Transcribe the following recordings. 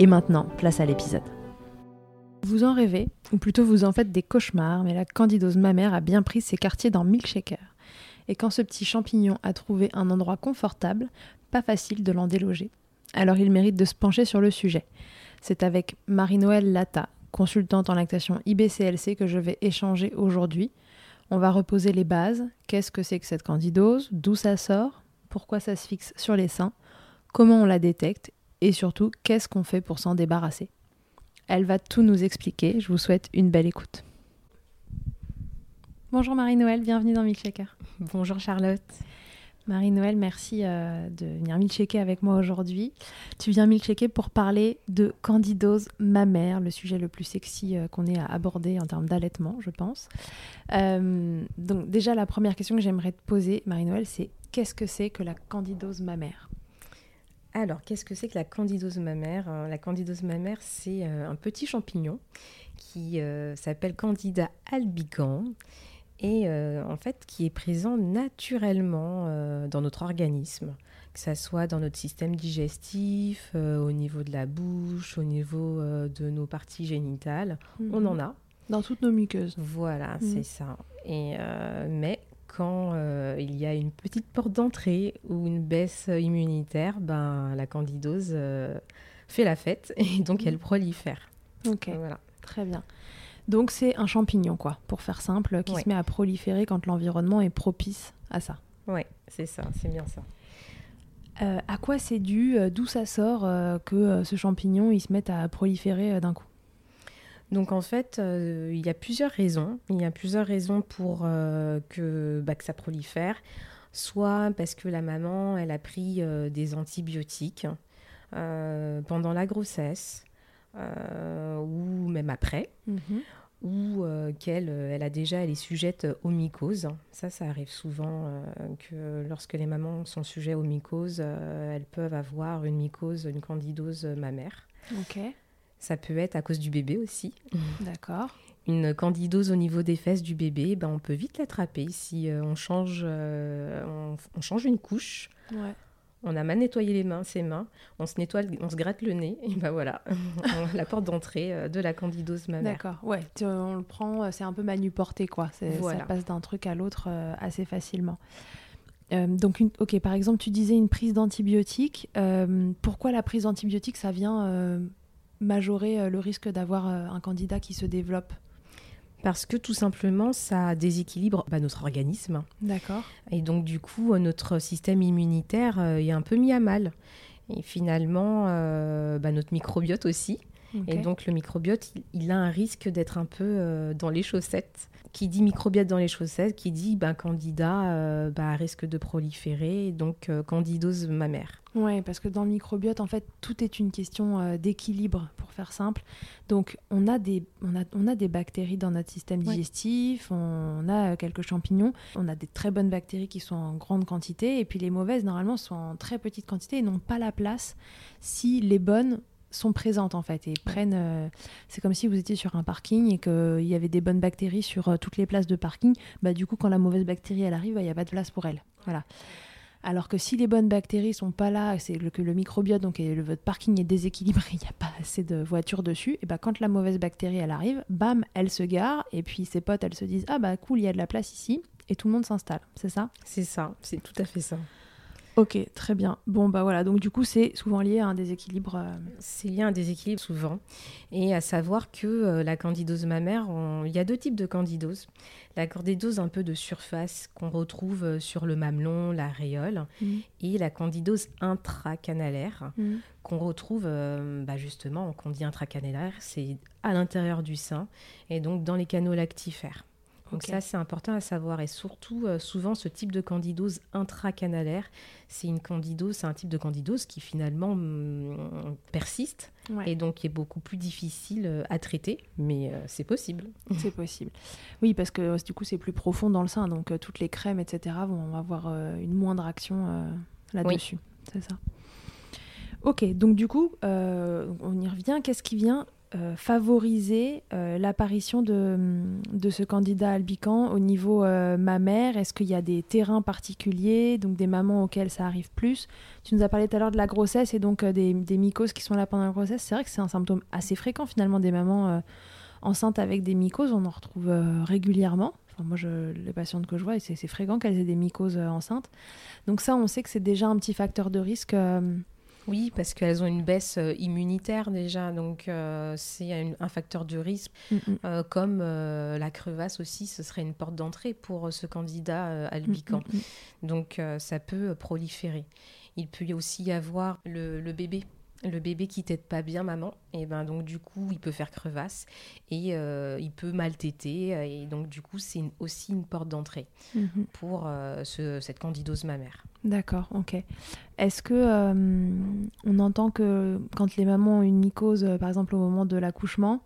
Et maintenant, place à l'épisode. Vous en rêvez, ou plutôt vous en faites des cauchemars, mais la candidose mammaire a bien pris ses quartiers dans Milkshaker. Et quand ce petit champignon a trouvé un endroit confortable, pas facile de l'en déloger. Alors il mérite de se pencher sur le sujet. C'est avec Marie-Noël Lata, consultante en lactation IBCLC que je vais échanger aujourd'hui. On va reposer les bases. Qu'est-ce que c'est que cette candidose? D'où ça sort? Pourquoi ça se fixe sur les seins? Comment on la détecte? Et surtout, qu'est-ce qu'on fait pour s'en débarrasser? Elle va tout nous expliquer. Je vous souhaite une belle écoute. Bonjour Marie-Noël, bienvenue dans Milkshaker. Bonjour Charlotte. Marie-Noël, merci euh, de venir milkshaker avec moi aujourd'hui. Tu viens milkshaker pour parler de candidose mammaire, le sujet le plus sexy euh, qu'on ait à aborder en termes d'allaitement, je pense. Euh, donc déjà, la première question que j'aimerais te poser, Marie-Noël, c'est qu'est-ce que c'est que la candidose mammaire? Alors, qu'est-ce que c'est que la candidose mammaire? La candidose mammaire, c'est un petit champignon qui s'appelle Candida albicans et euh, en fait qui est présent naturellement euh, dans notre organisme, que ce soit dans notre système digestif, euh, au niveau de la bouche, au niveau de nos parties génitales, on en a. Dans toutes nos muqueuses. Voilà, mhm. c'est ça. Et, mais quand il y a une petite porte d'entrée ou une baisse immunitaire, ben, la candidose fait la fête et donc elle mhm. prolifère. Ok, voilà. très bien. Donc c'est un champignon, quoi, pour faire simple, qui se met à proliférer quand l'environnement est propice à ça. Oui, c'est ça, c'est bien ça. Euh, à quoi c'est dû, euh, d'où ça sort euh, que ce champignon il se mette à proliférer d'un coup? Donc en fait, il y a plusieurs raisons. Il y a plusieurs raisons pour que, bah, que ça prolifère. Soit parce que la maman, elle a pris des antibiotiques pendant la grossesse, euh, ou même après, mhm. ou euh, qu'elle euh, elle a déjà, elle est sujette aux mycoses. Ça, ça arrive souvent que lorsque les mamans sont sujettes aux mycoses, elles peuvent avoir une mycose, une candidose mammaire. Ok. Ça peut être à cause du bébé aussi. D'accord. Une candidose au niveau des fesses du bébé, ben on peut vite l'attraper si on, change, on, on, change une couche. Ouais. On a mal nettoyé les mains, ses mains, on se nettoie, on se gratte le nez, et ben voilà, la porte d'entrée euh, de la candidose mammaire. D'accord, ouais, on le prend, euh, c'est un peu manuporté quoi, ça passe d'un truc à l'autre euh, assez facilement. donc, ok, par exemple, tu disais une prise d'antibiotiques. pourquoi la prise d'antibiotiques, ça vient majorer le risque d'avoir un candidat qui se développe parce que tout simplement, ça déséquilibre bah, notre organisme. D'accord. Et donc, du coup, notre système immunitaire euh, est un peu mis à mal. Et finalement, euh, bah, notre microbiote aussi. Et donc, le microbiote, il, a un risque d'être un peu euh, dans les chaussettes. Qui dit microbiote dans les chaussettes, qui dit ben, candidat bah, risque de proliférer, donc candidose mammaire. Oui, parce que dans le microbiote, en fait, tout est une question euh, d'équilibre, pour faire simple. Donc, on a, des, on, a, on a des bactéries dans notre système digestif, on a euh, quelques champignons, on a des très bonnes bactéries qui sont en grande quantité, et puis les mauvaises, normalement, sont en très petite quantité et n'ont pas la place si les bonnes sont présentes en fait et prennent. euh, c'est comme si vous étiez sur un parking et qu'il y avait des bonnes bactéries sur euh, toutes les places de parking. Bah, du coup, quand la mauvaise bactérie elle arrive, bah, il n'y a pas de place pour elle. Voilà. Alors que si les bonnes bactéries sont pas là, c'est le, que le microbiote, donc et le, votre parking est déséquilibré, il n'y a pas assez de voitures dessus, et bah quand la mauvaise bactérie elle arrive, bam, elle se gare, et puis ses potes elles se disent ah bah cool, il y a de la place ici, et tout le monde s'installe, c'est ça? C'est ça, c'est tout à fait ça. Ok, très bien. Bon bah voilà, donc du coup c'est souvent lié à un déséquilibre. euh, C'est lié à un déséquilibre souvent. Et à savoir que euh, la candidose mammaire, on- il y a deux types de candidose. La candidose un peu de surface qu'on retrouve euh, sur le mamelon, l'aréole, Mhm. et la candidose intracanalaire Mhm. qu'on retrouve euh, bah, justement, quand on dit intracanalaire, c'est à l'intérieur du sein et donc dans les canaux lactifères. Donc ça, c'est important à savoir. Et surtout, euh, souvent, ce type de candidose intracanalaire, c'est une candidose, c'est un type de candidose qui finalement hum, persiste Ouais. et donc qui est beaucoup plus difficile euh, à traiter, mais euh, c'est possible. C'est possible. Oui, parce que du coup, c'est plus profond dans le sein, donc euh, toutes les crèmes, etc., vont avoir une moindre action là-dessus. C'est ça. Ok, donc du coup, on y revient. Qu'est-ce qui vient euh, favoriser euh, l'apparition de, de ce candidat albican au niveau euh, mammaire? Est-ce qu'il y a des terrains particuliers, donc des mamans auxquelles ça arrive plus? Tu nous as parlé tout à l'heure de la grossesse et donc des, mycoses qui sont là pendant la grossesse. C'est vrai que c'est un symptôme assez fréquent finalement des mamans enceintes avec des mycoses. On en retrouve régulièrement. Enfin, moi, je, les patientes que je vois, c'est fréquent qu'elles aient des mycoses enceintes. Donc ça, on sait que c'est déjà un petit facteur de risque. Oui, parce qu'elles ont une baisse euh, immunitaire déjà, donc euh, c'est un, un facteur de risque. mm, mm. Euh, comme euh, la crevasse aussi, ce serait une porte d'entrée pour ce candidat albican. Mm, mm. Donc ça peut proliférer. Il peut aussi y avoir le, le bébé. Le bébé qui tète pas bien maman, et ben donc du coup il peut faire crevasse et euh, il peut mal téter euh, et donc du coup c'est aussi une porte d'entrée Mhm. pour euh, ce- cette candidose mammaire. D'accord, ok. Est-ce que euh, on entend que quand les mamans ont une mycose, par exemple au moment de l'accouchement,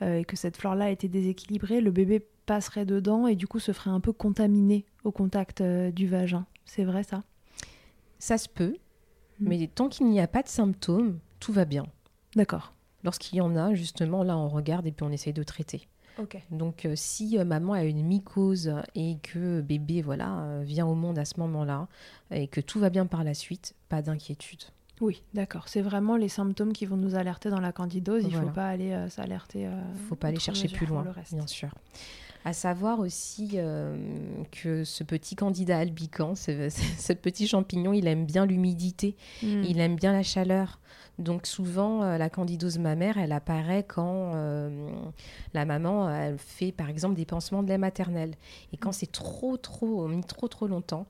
et que cette flore-là a été déséquilibrée, le bébé passerait dedans et du coup se ferait un peu contaminé au contact du vagin? C'est vrai ça? Ça se peut, Mm. mais tant qu'il n'y a pas de symptômes, tout va bien. D'accord. Lorsqu'il y en a, justement, là on regarde et puis on essaye de traiter. Ok. Donc, euh, si euh, maman a une mycose et que bébé voilà euh, vient au monde à ce moment-là et que tout va bien par la suite, pas d'inquiétude. Oui, d'accord. C'est vraiment les symptômes qui vont nous alerter dans la candidose. Il ne Voilà. faut pas aller s'alerter. euh, faut pas aller chercher plus loin, le reste. bien sûr. À savoir aussi euh, que ce petit candidat albican, ce, ce petit champignon, il aime bien l'humidité, Mm. il aime bien la chaleur. Donc souvent, euh, la candidose mammaire, elle apparaît quand euh, la maman elle fait par exemple des pansements de lait maternel. Et quand c'est trop, trop, mis trop, trop longtemps,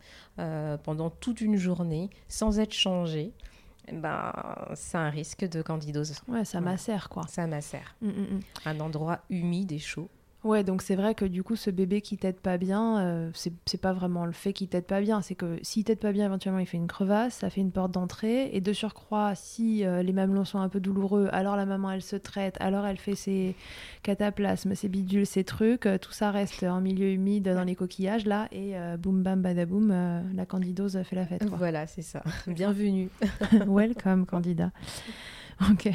pendant toute une journée, sans être changé, ben, c'est un risque de candidose. Ouais, ça macère quoi. Ça macère. Mm, mm, mm. Un endroit humide et chaud. Ouais, donc c'est vrai que du coup, ce bébé qui t'aide pas bien, euh, c'est pas vraiment le fait qu'il t'aide pas bien, c'est que s'il t'aide pas bien, éventuellement il fait une crevasse, ça fait une porte d'entrée, et de surcroît, si euh, les mamelons sont un peu douloureux, alors la maman elle se traite, alors elle fait ses cataplasmes, ses bidules, ses trucs, euh, tout ça reste en milieu humide dans les coquillages là, et boum bam badaboum, la candidose fait la fête. Quoi. Voilà, c'est ça. Bienvenue. Welcome, candidat. Ok.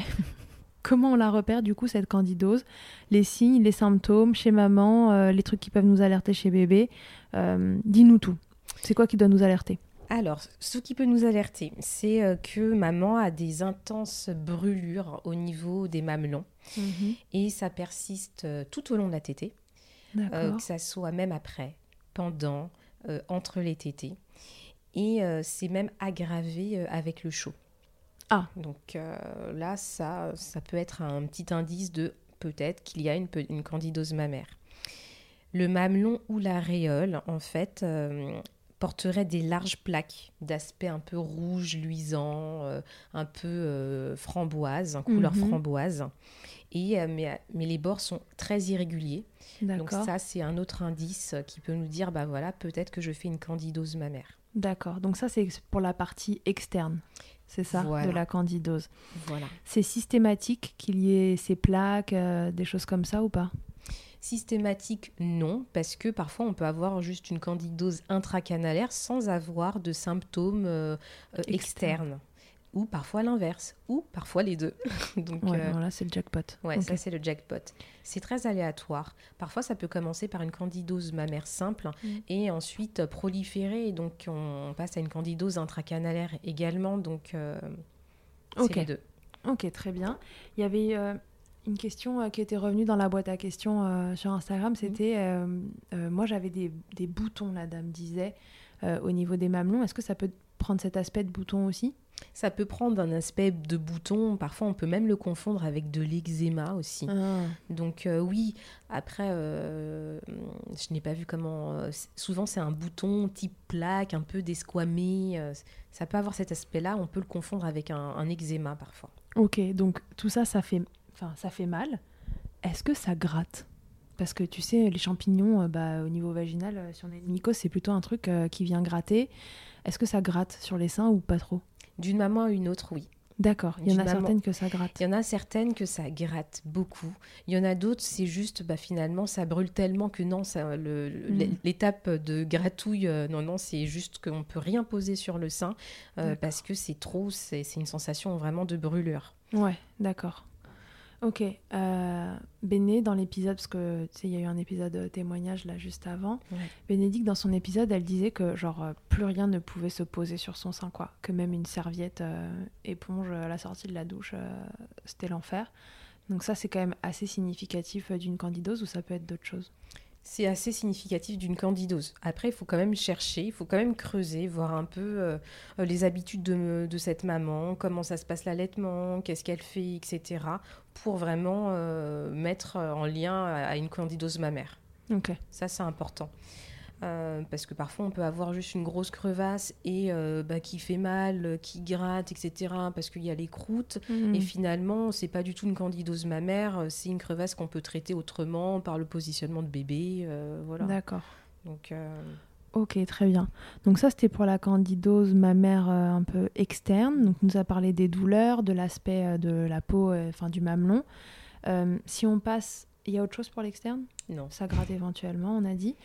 Comment on la repère du coup cette candidose Les signes, les symptômes chez maman, euh, les trucs qui peuvent nous alerter chez bébé. Euh, Dis-nous tout. C'est quoi qui doit nous alerter? Alors, ce qui peut nous alerter, c'est euh, que maman a des intenses brûlures au niveau des mamelons et ça persiste tout au long de la tétée, euh, que ça soit même après, pendant, euh, entre les tétées. Et euh, c'est même aggravé avec le chaud. Ah. Donc euh, là, ça, ça peut être un petit indice de peut-être qu'il y a une, candidose mammaire. Le mamelon ou l'aréole, en fait, euh, porterait des larges plaques d'aspect un peu rouge, luisant, euh, un peu framboise, en couleur Mhm. framboise. Et, mais, mais les bords sont très irréguliers. Donc ça, c'est un autre indice qui peut nous dire, bah voilà, peut-être que je fais une candidose mammaire. D'accord. Donc ça c'est pour la partie externe. C'est ça, Voilà. de la candidose. Voilà. C'est systématique qu'il y ait ces plaques, euh, des choses comme ça ou pas? Systématique, non, parce que parfois on peut avoir juste une candidose intracanalaire sans avoir de symptômes euh, euh, Externes. Ou parfois l'inverse, ou parfois les deux. Donc ouais, voilà, c'est le jackpot. Ouais, ça c'est le jackpot. C'est très aléatoire. Parfois, ça peut commencer par une candidose mammaire simple mm. et ensuite proliférer. Donc, on passe à une candidose intracanalaire également. Donc, c'est les deux. Ok, très bien. Il y avait une question qui était revenue dans la boîte à questions sur Instagram. Mm. C'était, moi j'avais des, des, boutons, la dame disait, au niveau des mamelons. Est-ce que ça peut prendre cet aspect de bouton aussi? Ça peut prendre un aspect de bouton, parfois on peut même le confondre avec de l'eczéma aussi. Ah. Donc euh, oui, après, euh, je n'ai pas vu comment... Euh, souvent c'est un bouton type plaque, un peu desquamé. ça peut avoir cet aspect-là, on peut le confondre avec un, un eczéma parfois. Ok, donc tout ça, ça fait, enfin, ça fait mal. Est-ce que ça gratte? Parce que tu sais, les champignons, bah, au niveau vaginal, si on est mycose, c'est plutôt un truc qui vient gratter. Est-ce que ça gratte sur les seins ou pas trop? D'une maman à une autre, oui. D'accord, il y en a certaines que ça gratte. Il y en a certaines que ça gratte beaucoup. Il y en a d'autres, c'est juste, bah, finalement, ça brûle tellement que non, mm. l'étape de gratouille, euh, non, non, c'est juste qu'on ne peut rien poser sur le sein euh, parce que c'est trop, c'est une sensation vraiment de brûlure. Ouais, d'accord. Ok. Euh, Béné, dans l'épisode, parce que tu sais, il y a eu un épisode euh, témoignage là juste avant. Bénédicte, dans son épisode, elle disait que genre euh, plus rien ne pouvait se poser sur son sein, quoi. Que même une serviette éponge à la sortie de la douche, c'était l'enfer. Donc ça, c'est quand même assez significatif d'une candidose ou ça peut être d'autres choses? C'est assez significatif d'une candidose. Après, il faut quand même chercher, il faut quand même creuser, voir un peu euh, les habitudes de, de, cette maman, comment ça se passe l'allaitement, qu'est-ce qu'elle fait, etc., pour vraiment euh, mettre en lien à, une candidose mammaire. Ça, c'est important. Euh, parce que parfois on peut avoir juste une grosse crevasse et euh, bah, qui fait mal, qui gratte, etc. Parce qu'il y a les croûtes mhm. et finalement c'est pas du tout une candidose mammaire, c'est une crevasse qu'on peut traiter autrement par le positionnement de bébé, euh, voilà. D'accord. Donc. Ok, très bien. Donc ça, c'était pour la candidose mammaire un peu externe. Donc, on nous a parlé des douleurs, de l'aspect de la peau, enfin du mamelon. si on passe, il y a autre chose pour l'externe? Non. Ça gratte éventuellement, on a dit.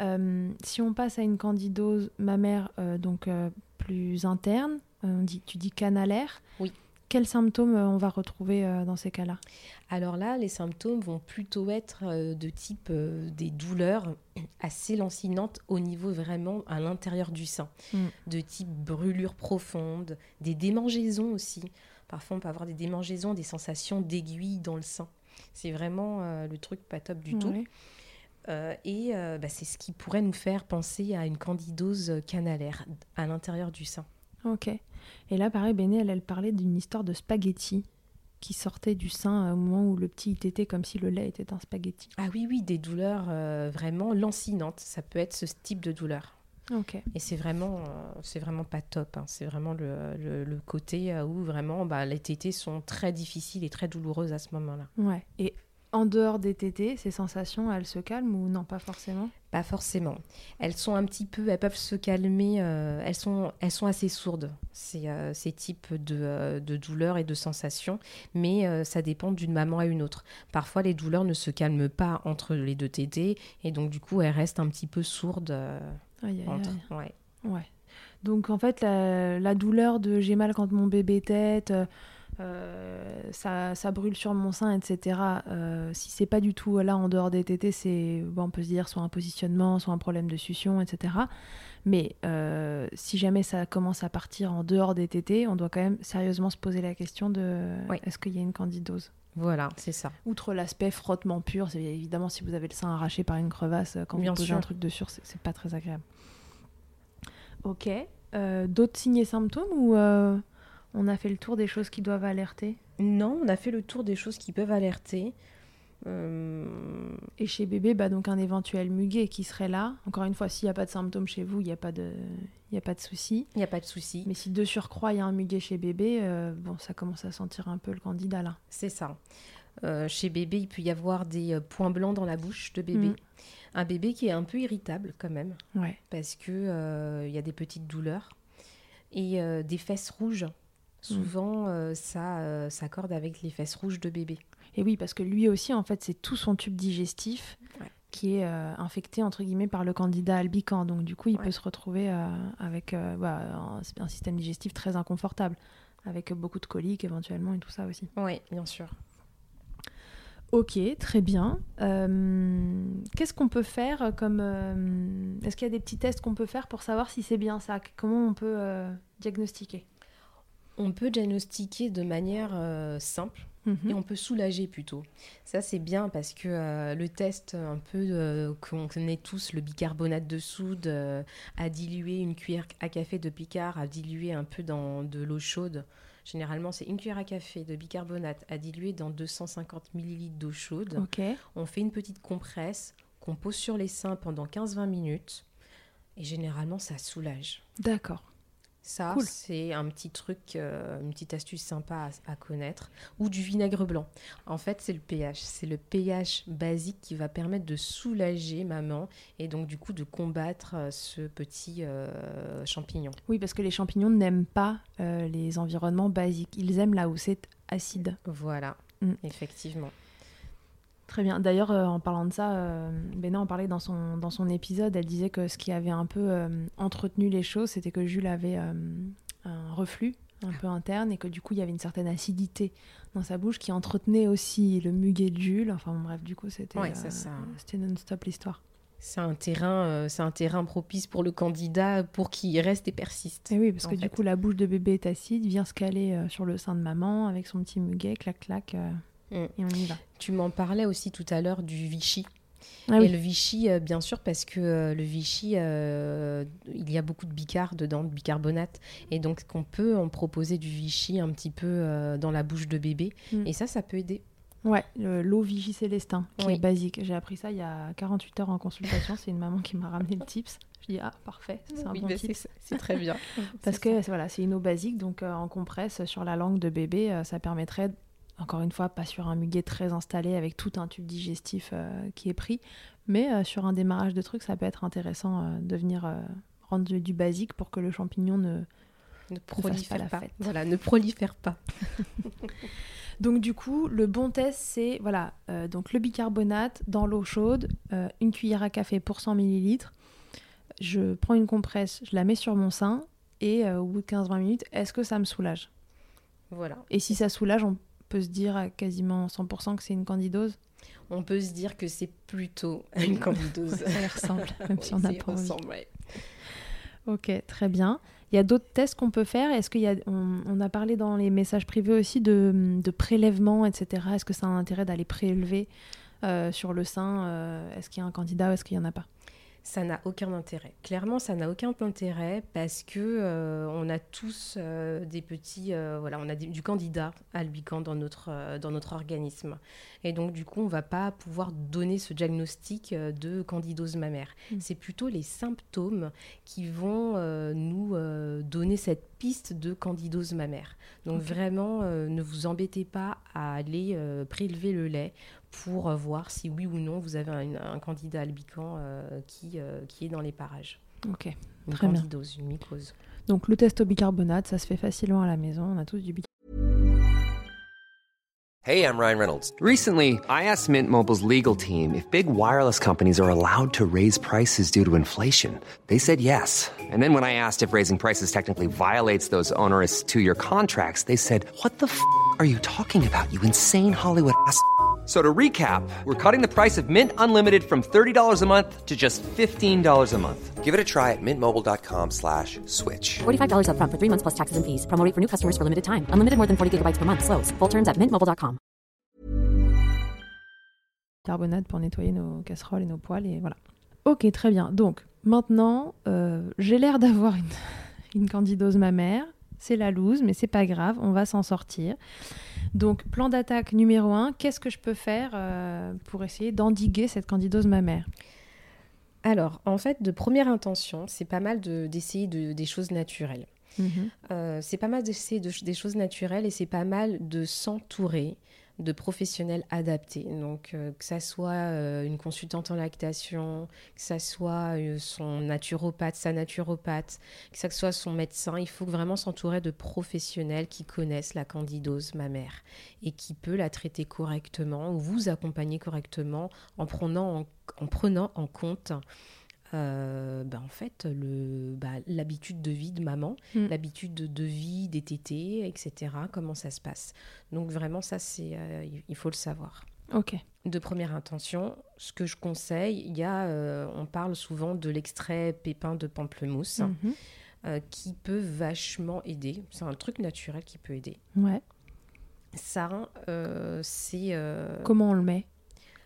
Euh, si on passe à une candidose mammaire euh, donc euh, plus interne, on dit, tu dis canalaire. Oui. Quels symptômes on va retrouver dans ces cas-là? Alors là, les symptômes vont plutôt être de type des douleurs assez lancinantes au niveau vraiment à l'intérieur du sein, mm. de type brûlure profonde, des démangeaisons aussi. Parfois, on peut avoir des démangeaisons, des sensations d'aiguille dans le sein. C'est vraiment le truc pas top du tout. Euh, et euh, bah, c'est ce qui pourrait nous faire penser à une candidose canalaire à l'intérieur du sein. Ok. Et là, pareil, Béné, elle, parlait d'une histoire de spaghetti qui sortait du sein au moment où le petit était comme si le lait était un spaghetti. Ah oui, oui, des douleurs euh, vraiment lancinantes. Ça peut être ce type de douleur. Ok. Et c'est vraiment, c'est vraiment pas top. Hein. C'est vraiment le, le, côté où vraiment bah, les tétés sont très difficiles et très douloureuses à ce moment-là. Ouais. Et en dehors des tétés, ces sensations, elles se calment ou non, pas forcément? Pas forcément. Elles sont un petit peu, elles peuvent se calmer, euh, elles, sont, elles sont assez sourdes, ces, euh, ces types de, euh, de, douleurs et de sensations, mais ça dépend d'une maman à une autre. Parfois, les douleurs ne se calment pas entre les deux tétés, et donc du coup, elles restent un petit peu sourdes. entre... Ouais. ouais. Donc en fait, la, la douleur de j'ai mal quand mon bébé tête ça, ça, brûle sur mon sein, etc. Euh, si c'est pas du tout là en dehors des tétés, c'est bon, on peut se dire soit un positionnement, soit un problème de succion, etc. Mais euh, si jamais ça commence à partir en dehors des tétés, on doit quand même sérieusement se poser la question de est-ce qu'il y a une candidose? Voilà, c'est ça. Outre l'aspect frottement pur, c'est évidemment si vous avez le sein arraché par une crevasse, quand vous posez un truc dessus, c'est pas très agréable. Ok. D'autres signes et symptômes ou on a fait le tour des choses qui doivent alerter Non, on a fait le tour des choses qui peuvent alerter. Euh, Et chez bébé, bah, donc un éventuel muguet qui serait là. Encore une fois, s'il n'y a pas de symptômes chez vous, il n'y a pas de, il a pas de souci. Il n'y a pas de souci. Mais si de surcroît il y a un muguet chez bébé, euh, bon, ça commence à sentir un peu le candidat là. C'est ça. Euh, chez bébé, il peut y avoir des points blancs dans la bouche de bébé. Mm. Un bébé qui est un peu irritable quand même. Ouais. Parce que il y a des petites douleurs et des fesses rouges souvent euh, ça euh, s'accorde avec les fesses rouges de bébé. Et oui, parce que lui aussi, en fait, c'est tout son tube digestif qui est euh, infecté, entre guillemets, par le candidat albican. Donc, du coup, il peut se retrouver avec bah, un, système digestif très inconfortable avec beaucoup de coliques éventuellement et tout ça aussi. Oui, bien sûr. Ok, très bien. Euh, Qu'est-ce qu'on peut faire comme... euh, Est-ce qu'il y a des petits tests qu'on peut faire pour savoir si c'est bien ça? Comment on peut euh, diagnostiquer? On peut diagnostiquer de manière euh, simple et on peut soulager plutôt. Ça, c'est bien parce que euh, le test, un peu euh, qu'on connaît tous, le bicarbonate de soude euh, à diluer, une cuillère à café de picard à diluer un peu dans de l'eau chaude. Généralement, c'est une cuillère à café de bicarbonate à diluer dans 250 ml d'eau chaude. On fait une petite compresse qu'on pose sur les seins pendant 15-20 minutes. Et généralement, ça soulage. D'accord. Ça, Cool. c'est un petit truc, euh, une petite astuce sympa à, à connaître. Ou du vinaigre blanc. En fait, c'est le pH. C'est le pH basique qui va permettre de soulager maman et donc du coup de combattre euh, ce petit euh, champignon. Oui, parce que les champignons n'aiment pas euh, les environnements basiques. Ils aiment là où c'est acide. Voilà, Mm. effectivement. Très bien. D'ailleurs, euh, en parlant de ça, euh, Bénin en parlait dans son, dans son épisode. Elle disait que ce qui avait un peu euh, entretenu les choses, c'était que Jules avait euh, un reflux un peu interne et que du coup, il y avait une certaine acidité dans sa bouche qui entretenait aussi le muguet de Jules. Enfin bon, bref, du coup, c'était Ouais, ça, non-stop l'histoire. C'est un terrain, c'est un terrain propice pour le candidat pour qu'il reste et persiste. Et oui, parce que du coup, la bouche de bébé est acide, vient se caler sur le sein de maman avec son petit muguet, clac, clac, et on y va. Tu m'en parlais aussi tout à l'heure du Vichy. Ah Et oui. le Vichy, euh, bien sûr, parce que euh, le Vichy, euh, il y a beaucoup de bicar dedans, de bicarbonate. Et donc, qu'on peut en proposer du Vichy un petit peu dans la bouche de bébé. Mm. Et ça, ça peut aider. Ouais, le- l'eau Vichy Célestin, qui Oui. est basique. J'ai appris ça il y a 48 heures en consultation. C'est une maman qui m'a ramené le tips. Je dis, ah, parfait, c'est un Oui, bon tips. c'est- très bien. Parce que c'est- voilà, c'est une eau basique, donc en compresse sur la langue de bébé, ça permettrait, encore une fois, pas sur un muguet très installé avec tout un tube digestif euh, qui est pris, mais euh, sur un démarrage de truc, ça peut être intéressant euh, de venir rendre du, du basique pour que le champignon ne. Prolifère pas. Voilà, ne prolifère pas. Donc du coup, le bon test, c'est voilà, donc le bicarbonate dans l'eau chaude, une cuillère à café pour 100 ml. Je prends une compresse, je la mets sur mon sein et au bout de 15-20 minutes, est-ce que ça me soulage? Voilà. Et si ça soulage, on peut se dire à quasiment 100% que c'est une candidose. On peut se dire que c'est plutôt une candidose. ça ressemble, même si on n'a pas ressemble, ouais. Ok, très bien. Il y a d'autres tests qu'on peut faire? Est-ce qu'il y a, on, on a parlé dans les messages privés aussi de, de prélèvements, etc. Est-ce que ça a un intérêt d'aller prélever euh, sur le sein euh, Est-ce qu'il y a un candidat ou est-ce qu'il n'y en a pas? Ça n'a aucun intérêt. Clairement, ça n'a aucun intérêt parce que euh, on a tous euh, des petits, euh, voilà, on a des- du candidat albicans dans notre dans notre organisme, et donc du coup, on va pas pouvoir donner ce diagnostic de candidose mammaire. Mm. C'est plutôt les symptômes qui vont nous donner cette piste de candidose mammaire. Donc vraiment, ne vous embêtez pas à aller prélever le lait pour euh, voir si oui ou non vous avez un, un candidat albican euh, qui, euh, qui est dans les parages. Ok. Une Très bien. une mycose. Donc le test au bicarbonate, ça se fait facilement à la maison. On a tous du bicarbonate. Hey, I'm Ryan Reynolds. Recently, I asked Mint Mobile's legal team if big wireless companies are allowed to raise prices due to inflation. They said yes. And then when I asked if raising prices technically violates those onerous two year contracts, they said, What the f are you talking about, you insane Hollywood ass? So to recap, we're cutting the price of Mint Unlimited from $30 a month to just $15 a month. Give it a try at mintmobile.com slash switch. $45 upfront for three months plus taxes and fees. Promo for new customers for limited time. Unlimited more than 40 gigabytes per month. Slows. Full terms at mintmobile.com. bicarbonate pour nettoyer nos casseroles et nos poêles et voilà. Ok, très bien. Donc maintenant, euh, j'ai l'air d'avoir une, une candidose mammaire. C'est la loose, mais c'est pas grave, on va s'en sortir. Donc plan d'attaque numéro un, qu'est-ce que je peux faire euh, pour essayer d'endiguer cette candidose mammaire? Alors, en fait, de première intention, c'est pas mal de- d'essayer de, des choses naturelles. Mhm. Euh, c'est pas mal d'essayer de- des choses naturelles et c'est pas mal de s'entourer de professionnels adaptés. Donc, euh, que ça soit euh, une consultante en lactation, que ça soit euh, son naturopathe, sa naturopathe, que ça soit son médecin, il faut vraiment s'entourer de professionnels qui connaissent la candidose mammaire et qui peut la traiter correctement ou vous accompagner correctement en prenant en, en prenant en compte euh, bah, en fait, le, bah, l'habitude de vie de maman, Mm. l'habitude de, vie des tétés, etc. Comment ça se passe. Donc vraiment, ça, c'est, euh, il- faut le savoir. Ok. De première intention, ce que je conseille, il y a, euh, on parle souvent de l'extrait pépin de pamplemousse Mhm. euh, qui peut vachement aider. C'est un truc naturel qui peut aider. Ouais. Ça, c'est. Comment on le met?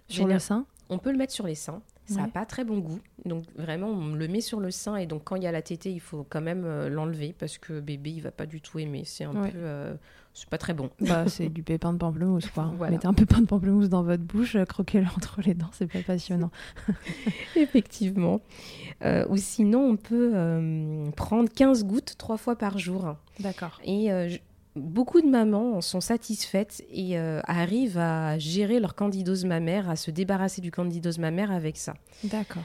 Sur le général- sein? On peut le mettre sur les seins. Ça n'a Ouais. pas très bon goût. Donc vraiment, on le met sur le sein et donc quand il y a la tétée, il faut quand même euh, l'enlever parce que bébé, il va pas du tout aimer. C'est un Ouais. peu, euh, c'est pas très bon. Bah, c'est du pépin de pamplemousse, quoi. Voilà. Mettez un pépin de pamplemousse dans votre bouche, euh, croquez-le entre les dents, c'est pas passionnant. Effectivement. Euh, ou sinon, on peut prendre 15 gouttes trois fois par jour. D'accord. Et beaucoup de mamans en sont satisfaites et euh, arrivent à gérer leur candidose mammaire, à se débarrasser du candidose mammaire avec ça. D'accord.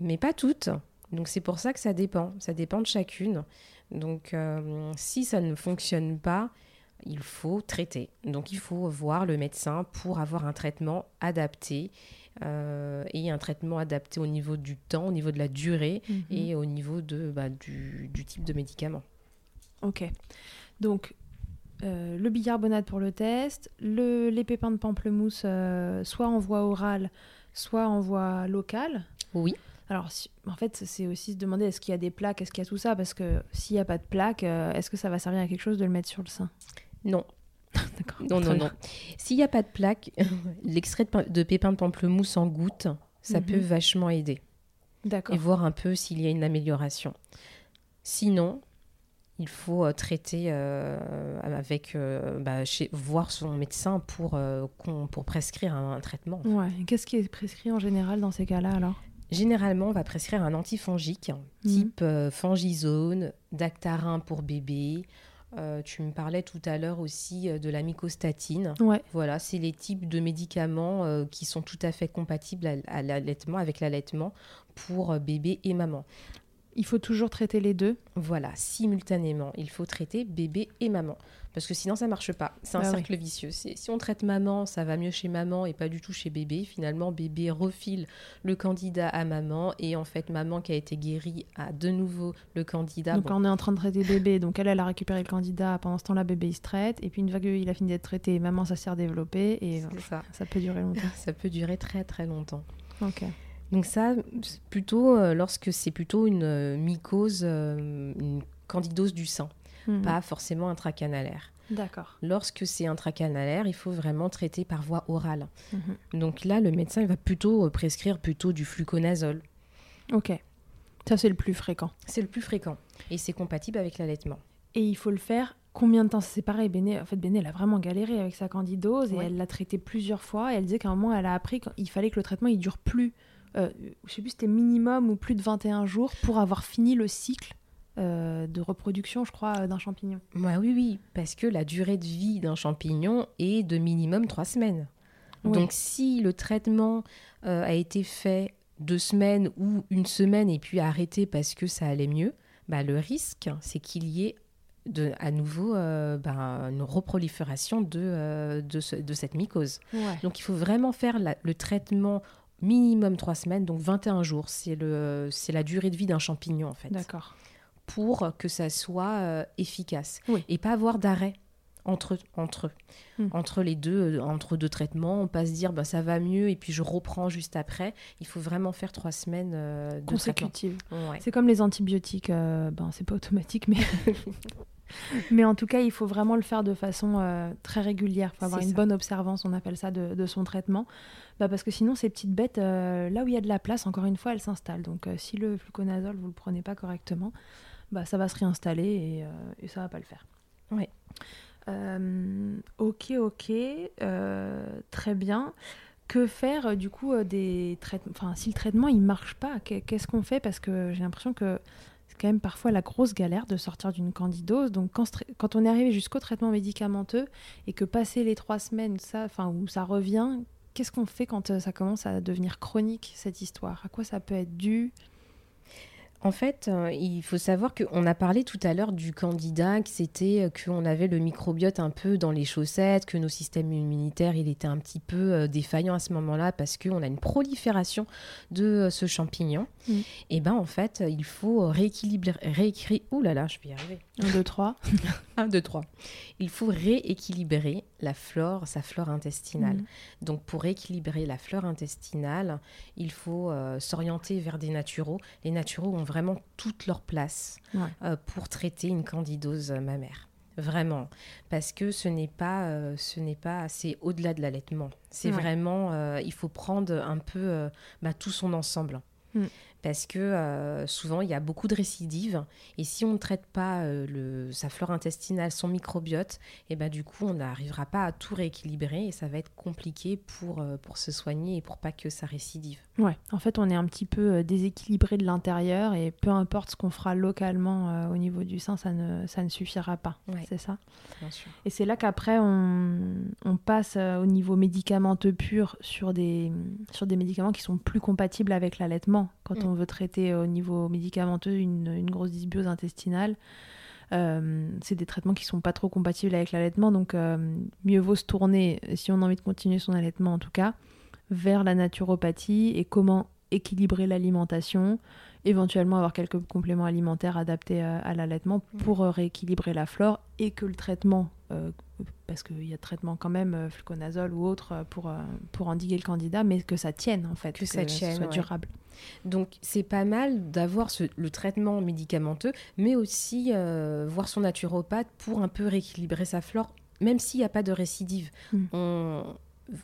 mais pas toutes. Donc c'est pour ça que ça dépend, ça dépend de chacune. Donc euh, si ça ne fonctionne pas, il faut traiter. Donc il faut voir le médecin pour avoir un traitement adapté euh, et un traitement adapté au niveau du temps, au niveau de la durée Mhm. et au niveau de, bah, du, du type de médicament. Ok. Donc, euh, le bicarbonate pour le test, le, les pépins de pamplemousse, euh, soit en voie orale, soit en voie locale. Oui. Alors, si- en fait, c'est aussi se demander est-ce qu'il y a des plaques, est-ce qu'il y a tout ça? Parce que s'il n'y a pas de plaques, euh, est-ce que ça va servir à quelque chose de le mettre sur le sein? Non, D'accord. non, non, bien. non. S'il n'y a pas de plaque, l'extrait de, pépins de pamplemousse en gouttes, ça Mhm. peut vachement aider. D'accord. et voir un peu s'il y a une amélioration. Sinon, il faut euh, traiter euh, avec, euh, bah, chez, voir son médecin pour, pour prescrire un, un traitement. Ouais. Qu'est-ce qui est prescrit en général dans ces cas-là alors? Généralement, on va prescrire un antifongique, Mhm. type fangizone, dactarin pour bébé. Euh, tu me parlais tout à l'heure aussi de la mycostatine. Ouais. Voilà, c'est les types de médicaments euh, qui sont tout à fait compatibles à, à l'allaitement, avec l'allaitement pour bébé et maman. Il faut toujours traiter les deux. Voilà, simultanément, il faut traiter bébé et maman. Parce que sinon, ça marche pas. C'est un oui. cercle vicieux. Si on traite maman, ça va mieux chez maman et pas du tout chez bébé. Finalement, bébé refile le candidat à maman. Et en fait, maman qui a été guérie a de nouveau le candidat. donc Bon, on est en train de traiter bébé, donc elle, elle a récupéré le candidat, pendant ce temps-là, bébé il se traite, et puis une fois qu'il a fini d'être traité, maman ça s'est redéveloppé, et ça. ça peut durer longtemps. Ça peut durer très très longtemps. Ok. Donc ça, plutôt euh, lorsque c'est plutôt une euh, mycose, euh, une candidose du sein, Mhm. pas forcément intracanalaire. D'accord. Lorsque c'est intracanalaire, il faut vraiment traiter par voie orale. Mhm. Donc là, le médecin il va plutôt prescrire plutôt du fluconazole. Ok. Ça c'est le plus fréquent. C'est le plus fréquent et c'est compatible avec l'allaitement. Et il faut le faire combien de temps? C'est pareil, Béné, en fait, Béné, elle a vraiment galéré avec sa candidose et Ouais. elle l'a traité plusieurs fois. Et elle disait qu'à un moment, elle a appris qu'il fallait que le traitement il dure plus, euh, je sais plus, c'était minimum ou plus de 21 jours pour avoir fini le cycle euh, de reproduction, je crois, euh, d'un champignon. Ouais, oui, oui, parce que la durée de vie d'un champignon est de minimum trois semaines. Oui. Donc si le traitement euh, a été fait deux semaines ou une semaine et puis arrêté parce que ça allait mieux, bah, le risque, c'est qu'il y ait de, à nouveau euh, bah, une reprolifération de, euh, de, ce- de cette mycose. Ouais. Donc il faut vraiment faire la- le traitement minimum trois semaines, donc 21 jours. C'est le- c'est la durée de vie d'un champignon en fait D'accord. pour que ça soit euh, efficace Oui. et pas avoir d'arrêt entre entre eux. Hmm. entre les deux euh, entre deux traitements on pas se dire bah, ça va mieux et puis je reprends juste après il faut vraiment faire trois semaines euh, de traitement Consécutive. Ouais. C'est comme les antibiotiques, euh, ben, c'est pas automatique, mais... mais en tout cas, il faut vraiment le faire de façon euh, très régulière. Il faut avoir une ça. bonne observance, on appelle ça, de, de son traitement. Bah, parce que sinon, ces petites bêtes, euh, là où il y a de la place, encore une fois, elles s'installent. Donc euh, si le fluconazole, vous le prenez pas correctement, bah, ça va se réinstaller et, et ça va pas le faire. Euh, ok, ok, très bien. Que faire euh, du coup euh, des traitements Enfin, si le traitement il marche pas, qu'est- qu'est-ce qu'on fait? Parce que j'ai l'impression que c'est quand même parfois la grosse galère de sortir d'une candidose. Donc quand, on est arrivé jusqu'au traitement médicamenteux et que passer les trois semaines, ça, où ça revient, qu'est-ce qu'on fait quand euh, ça commence à devenir chronique cette histoire? À quoi ça peut être dû? En fait, euh, il faut savoir qu'on a parlé tout à l'heure du candidat, que c'était euh, qu'on avait le microbiote un peu dans les chaussettes, que nos systèmes immunitaires, il était un petit peu euh, défaillant à ce moment-là parce qu'on a une prolifération de euh, ce champignon. Mm. Et ben en fait, il faut rééquilibrer, réécri- Ouh là là, je vais y arriver. 1, 2, 3. 1, 2, 3. Il faut rééquilibrer la flore, sa flore intestinale. Mhm. Donc pour rééquilibrer la flore intestinale, il faut euh, s'orienter vers des naturaux. Les naturaux ont vraiment toute leur place Ouais. euh, pour traiter une candidose euh, mammaire. Vraiment, parce que ce n'est pas, euh, ce n'est pas, c'est au-delà de l'allaitement. C'est Ouais. vraiment, il faut prendre un peu bah, tout son ensemble, Mm. Parce que euh, souvent il y a beaucoup de récidives, et si on ne traite pas euh, le, sa flore intestinale, son microbiote, et ben du coup on n'arrivera pas à tout rééquilibrer, et ça va être compliqué pour euh, pour se soigner et pour pas que ça récidive. Ouais, en fait, on est un petit peu déséquilibré de l'intérieur et peu importe ce qu'on fera localement au niveau du sein, ça ne, ça ne suffira pas. Ouais. C'est ça? Bien sûr. Et c'est là qu'après, on, on passe au niveau médicamenteux pur sur des, sur des médicaments qui sont plus compatibles avec l'allaitement. Quand Mm. on veut traiter au niveau médicamenteux une, une grosse dysbiose intestinale, euh, c'est des traitements qui sont pas trop compatibles avec l'allaitement. Donc, euh, mieux vaut se tourner, si on a envie de continuer son allaitement en tout cas, vers la naturopathie et comment équilibrer l'alimentation, éventuellement avoir quelques compléments alimentaires adaptés euh, à l'allaitement pour euh, rééquilibrer la flore et que le traitement, euh, parce qu'il y a de traitement quand même, fluconazole ou autre, pour, pour endiguer le candidat, mais que ça tienne en fait, Que ça ce tienne, soit ouais. durable. Donc c'est pas mal d'avoir le traitement médicamenteux, mais aussi euh, voir son naturopathe pour un peu rééquilibrer sa flore, même s'il n'y a pas de récidive. Mm. On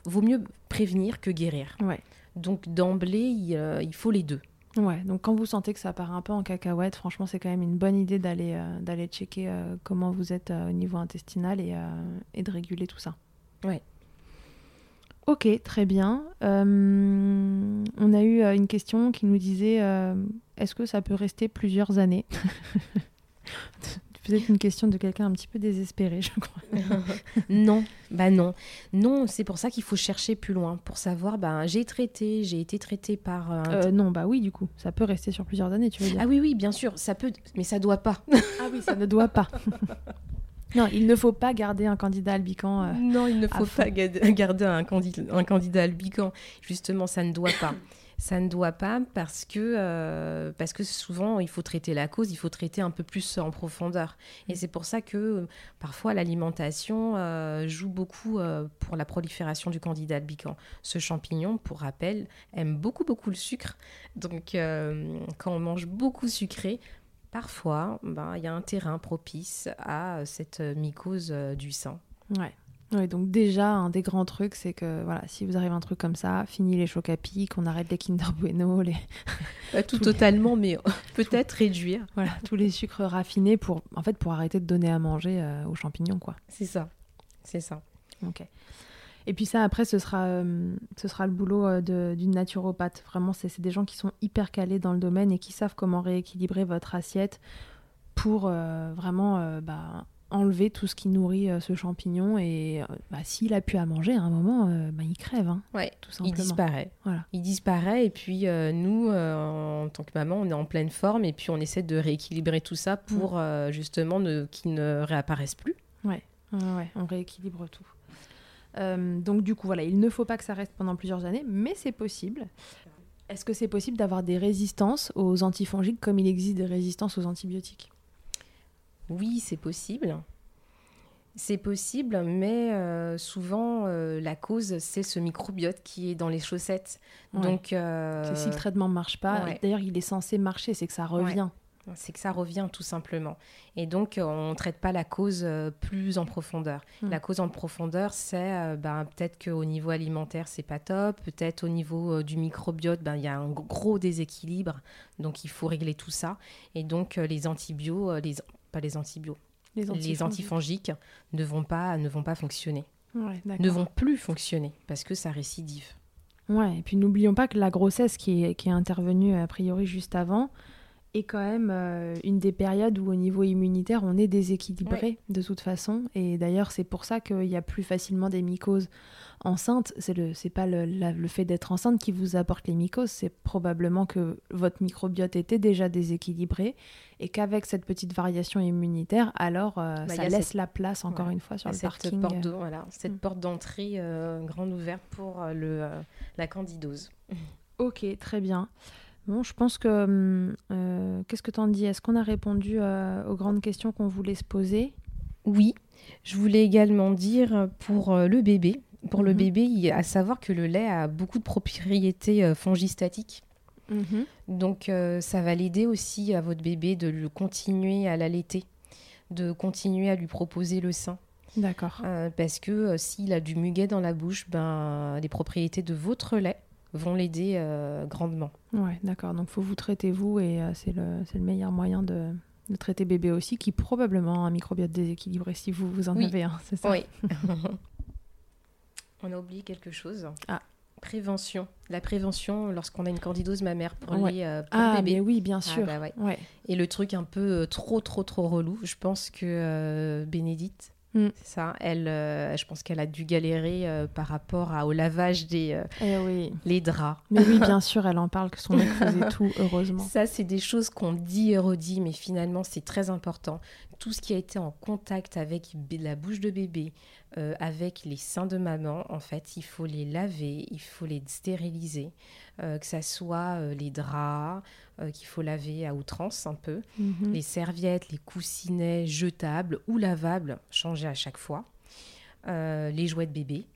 vaut mieux prévenir que guérir. Ouais. Donc d'emblée, il, euh, il faut les deux. Ouais, donc quand vous sentez que ça part un peu en cacahuète, franchement, c'est quand même une bonne idée d'aller euh, d'aller checker euh, comment vous êtes euh, au niveau intestinal et, et de réguler tout ça. Ouais. Ok, très bien. On a eu une question qui nous disait est-ce que ça peut rester plusieurs années? Peut-être une question de quelqu'un un petit peu désespéré, je crois. non, bah non. Non, c'est pour ça qu'il faut chercher plus loin, pour savoir, ben j'ai traité, j'ai été traité par... un- Euh, non, bah oui, du coup, ça peut rester sur plusieurs années, tu veux dire Ah oui, oui, bien sûr, ça peut, mais ça doit pas. Ah oui, ça ne doit pas. non, il ne faut pas garder un candidat albican. euh, Non, il ne faut pas ga- garder un candidat albican. Justement, ça ne doit pas. Ça ne doit pas parce que, euh, parce que souvent, il faut traiter la cause, il faut traiter un peu plus en profondeur. Et c'est pour ça que parfois l'alimentation euh, joue beaucoup euh, pour la prolifération du candidat albican. Ce champignon, pour rappel, aime beaucoup, beaucoup le sucre. Donc, quand on mange beaucoup sucré, parfois, ben, il y a un terrain propice à cette mycose du sein. Ouais. Ouais, donc déjà, un des grands trucs, c'est que voilà, si vous arrive un truc comme ça, fini les chocs à pic, on arrête les Kinder Bueno, les, Pas tout les- totalement, mais peut-être réduire. voilà, tous les sucres raffinés pour, en fait, pour arrêter de donner à manger euh, aux champignons, quoi. C'est ça. C'est ça. Ok. Et puis ça, après, ce sera, euh, ce sera le boulot euh, d'une naturopathe. Vraiment, c'est c'est des gens qui sont hyper calés dans le domaine et qui savent comment rééquilibrer votre assiette pour euh, vraiment bah, enlever tout ce qui nourrit euh, ce champignon. Et euh, bah, s'il a pu à manger à un moment, euh, bah, il crève, hein, Ouais. tout Il simplement. disparaît. Voilà. Il disparaît et puis nous, en tant que maman, on est en pleine forme et puis on essaie de rééquilibrer tout ça pour euh, justement qu'il ne réapparaisse plus. Ouais, ouais, on rééquilibre tout. Donc du coup, voilà, il ne faut pas que ça reste pendant plusieurs années, mais c'est possible. Est-ce que c'est possible d'avoir des résistances aux antifongiques comme il existe des résistances aux antibiotiques? Oui, c'est possible. C'est possible, mais euh, souvent euh, la cause c'est ce microbiote qui est dans les chaussettes. Ouais. Donc euh, Si le traitement ne marche pas, ouais. d'ailleurs il est censé marcher, c'est que ça revient. c'est que ça revient tout simplement. Et donc, on ne traite pas la cause plus en profondeur. Mm. La cause en profondeur, c'est ben, peut-être qu'au niveau alimentaire, c'est pas top. Peut-être au niveau du microbiote, ben, il y a un gros déséquilibre. Donc, il faut régler tout ça. Et donc, les antibiotiques, les, pas les antibiotiques, Les les antifongiques. ne vont pas, ne vont pas fonctionner. Ouais. Ne vont plus fonctionner parce que ça récidive. Ouais, et puis n'oublions pas que la grossesse qui est, qui est intervenue a priori juste avant est quand même euh, une des périodes où au niveau immunitaire on est déséquilibré de toute façon et d'ailleurs c'est pour ça qu'il y a plus facilement des mycoses enceintes c'est le c'est pas le, la- le fait d'être enceinte qui vous apporte les mycoses c'est probablement que votre microbiote était déjà déséquilibré et qu'avec cette petite variation immunitaire alors euh, Bah, ça laisse cette- la place encore Ouais. une fois sur le cette parking porte, euh. voilà, cette Mm. porte d'entrée euh, grande ouverte pour le, la candidose. Ok, très bien. Bon, je pense que. hum, euh, Qu'est-ce que t'en dis? Est-ce qu'on a répondu euh, aux grandes questions qu'on voulait se poser? Oui, je voulais également dire pour euh, le bébé, pour le Mhm. bébé, à savoir que le lait a beaucoup de propriétés fongistatiques. Donc euh, ça va l'aider aussi à votre bébé de le continuer à l'allaiter, de continuer à lui proposer le sein. D'accord. Euh, parce que euh, s'il a du muguet dans la bouche, ben, les propriétés de votre lait vont l'aider euh, grandement. Ouais, d'accord. Donc, faut vous traiter vous et euh, c'est le, c'est le meilleur moyen de, de traiter bébé aussi, qui probablement a un microbiote déséquilibré si vous, vous en Oui. avez un, c'est ça Oui. On a oublié quelque chose. Ah. Prévention. La prévention lorsqu'on a une candidose mammaire pour Ouais. les euh, pour Ah, le bébé. mais oui, bien Ah, sûr. bah ouais. ouais. Et le truc un peu euh, trop, trop, trop relou, je pense que euh, Bénédicte, Mm. c'est ça, elle, euh, je pense qu'elle a dû galérer euh, par rapport à- au lavage des euh, Eh oui. les draps. Mais oui, bien sûr, elle en parle que son mec faisait tout, heureusement. Ça, c'est des choses qu'on dit et redit, mais finalement, c'est très important. Tout ce qui a été en contact avec la bouche de bébé, euh, avec les seins de maman, en fait, il faut les laver, il faut les stériliser, euh, que ça soit euh, les draps, qu'il faut laver à outrance un peu, Mhm. les serviettes, les coussinets jetables ou lavables, changer à chaque fois, les jouets de bébé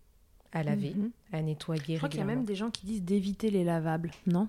à laver, Mhm. à nettoyer Je crois qu'il y a même des gens qui disent d'éviter les lavables, non?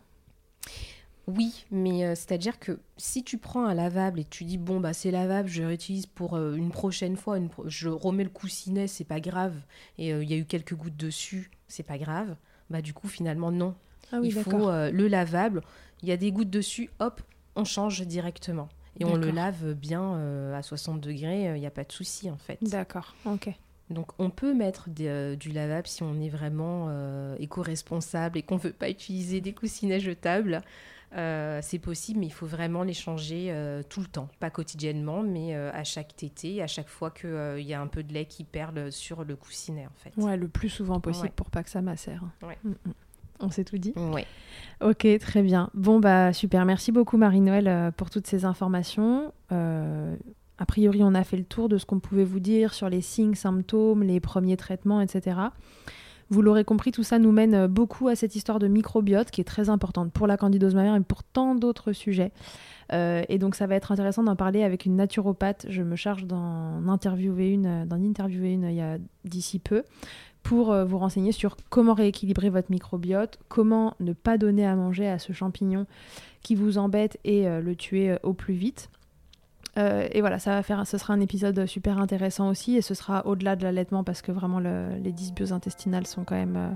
Oui, mais euh, c'est-à-dire que si tu prends un lavable et tu dis bon bah c'est lavable, je réutilise pour euh, une prochaine fois, une pro- je remets le coussinet, c'est pas grave, et euh, il y a eu quelques gouttes dessus, c'est pas grave. Bah du coup finalement non, Ah il faut le lavable, il y a des gouttes dessus, hop, on change directement et on le lave bien à 60 degrés, il n'y a pas de souci en fait. D'accord, ok. Donc on peut mettre des, euh, du lavable si on est vraiment euh, éco-responsable et qu'on ne veut pas utiliser des coussinets jetables. Euh, c'est possible, mais il faut vraiment les changer euh, tout le temps. Pas quotidiennement, mais euh, à chaque tété, à chaque fois qu'il y a un peu de lait qui perle sur le coussinet en fait. Ouais, le plus souvent possible Ouais. pour pas que ça macère. Ouais. Mm, mm. On s'est tout dit Ouais. Ok, très bien. Bon, bah super. Merci beaucoup Marie-Noël pour toutes ces informations. A priori, on a fait le tour de ce qu'on pouvait vous dire sur les signes, symptômes, les premiers traitements, etc. Vous l'aurez compris, tout ça nous mène euh, beaucoup à cette histoire de microbiote qui est très importante pour la candidose mammaire et pour tant d'autres sujets. Euh, et donc, ça va être intéressant d'en parler avec une naturopathe. Je me charge d'en interviewer une, euh, d'en interviewer une d'ici peu pour vous renseigner sur comment rééquilibrer votre microbiote, comment ne pas donner à manger à ce champignon qui vous embête et le tuer au plus vite. Euh, et voilà, ça va faire, ce sera un épisode super intéressant aussi, et ce sera au-delà de l'allaitement parce que vraiment le- les dysbioses intestinales sont quand même euh,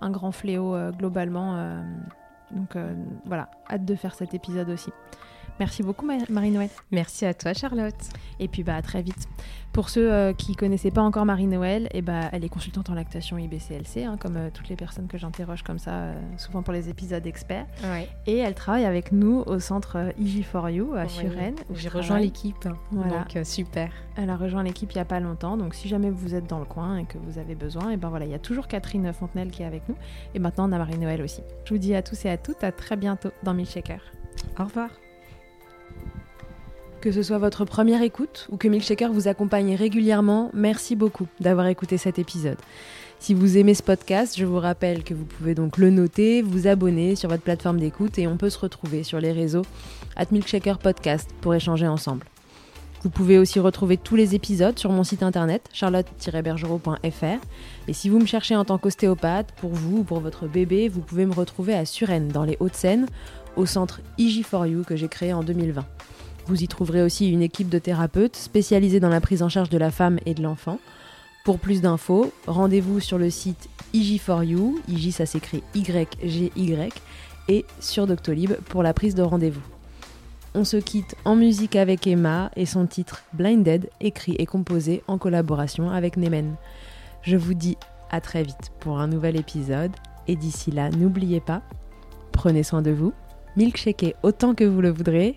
un grand fléau euh, globalement. donc voilà, hâte de faire cet épisode aussi. Merci beaucoup Ma- Marie-Noël. Merci à toi Charlotte. Et puis bah à très vite. Pour ceux euh, qui connaissaient pas encore Marie-Noël, et bah, elle est consultante en lactation IBCLC, hein, comme euh, toutes les personnes que j'interroge comme ça, euh, souvent pour les épisodes experts. Ouais. Et elle travaille avec nous au centre euh, IG4U à Suresnes. où J'ai rejoint l'équipe, Voilà. donc super. Elle a rejoint l'équipe il y a pas longtemps, donc si jamais vous êtes dans le coin et que vous avez besoin, et ben voilà, il y a toujours Catherine Fontenelle qui est avec nous, et maintenant on a Marie-Noël aussi. Je vous dis à tous et à toutes à très bientôt dans Milkshaker. Au revoir. Que ce soit votre première écoute ou que Milkshaker vous accompagne régulièrement, merci beaucoup d'avoir écouté cet épisode. Si vous aimez ce podcast, je vous rappelle que vous pouvez donc le noter, vous abonner sur votre plateforme d'écoute et on peut se retrouver sur les réseaux at Milkshaker Podcast pour échanger ensemble. Vous pouvez aussi retrouver tous les épisodes sur mon site internet charlotte-bergerot.fr et si vous me cherchez en tant qu'ostéopathe, pour vous ou pour votre bébé, vous pouvez me retrouver à Suresnes dans les Hauts-de-Seine au centre IG4U que j'ai créé en 2020. Vous y trouverez aussi une équipe de thérapeutes spécialisés dans la prise en charge de la femme et de l'enfant. Pour plus d'infos, rendez-vous sur le site IG4U, IG ça s'écrit YGY, et sur Doctolib pour la prise de rendez-vous. On se quitte en musique avec Emma et son titre Blinded, écrit et composé en collaboration avec Nemen. Je vous dis à très vite pour un nouvel épisode, et d'ici là, n'oubliez pas, prenez soin de vous Milkshakez autant que vous le voudrez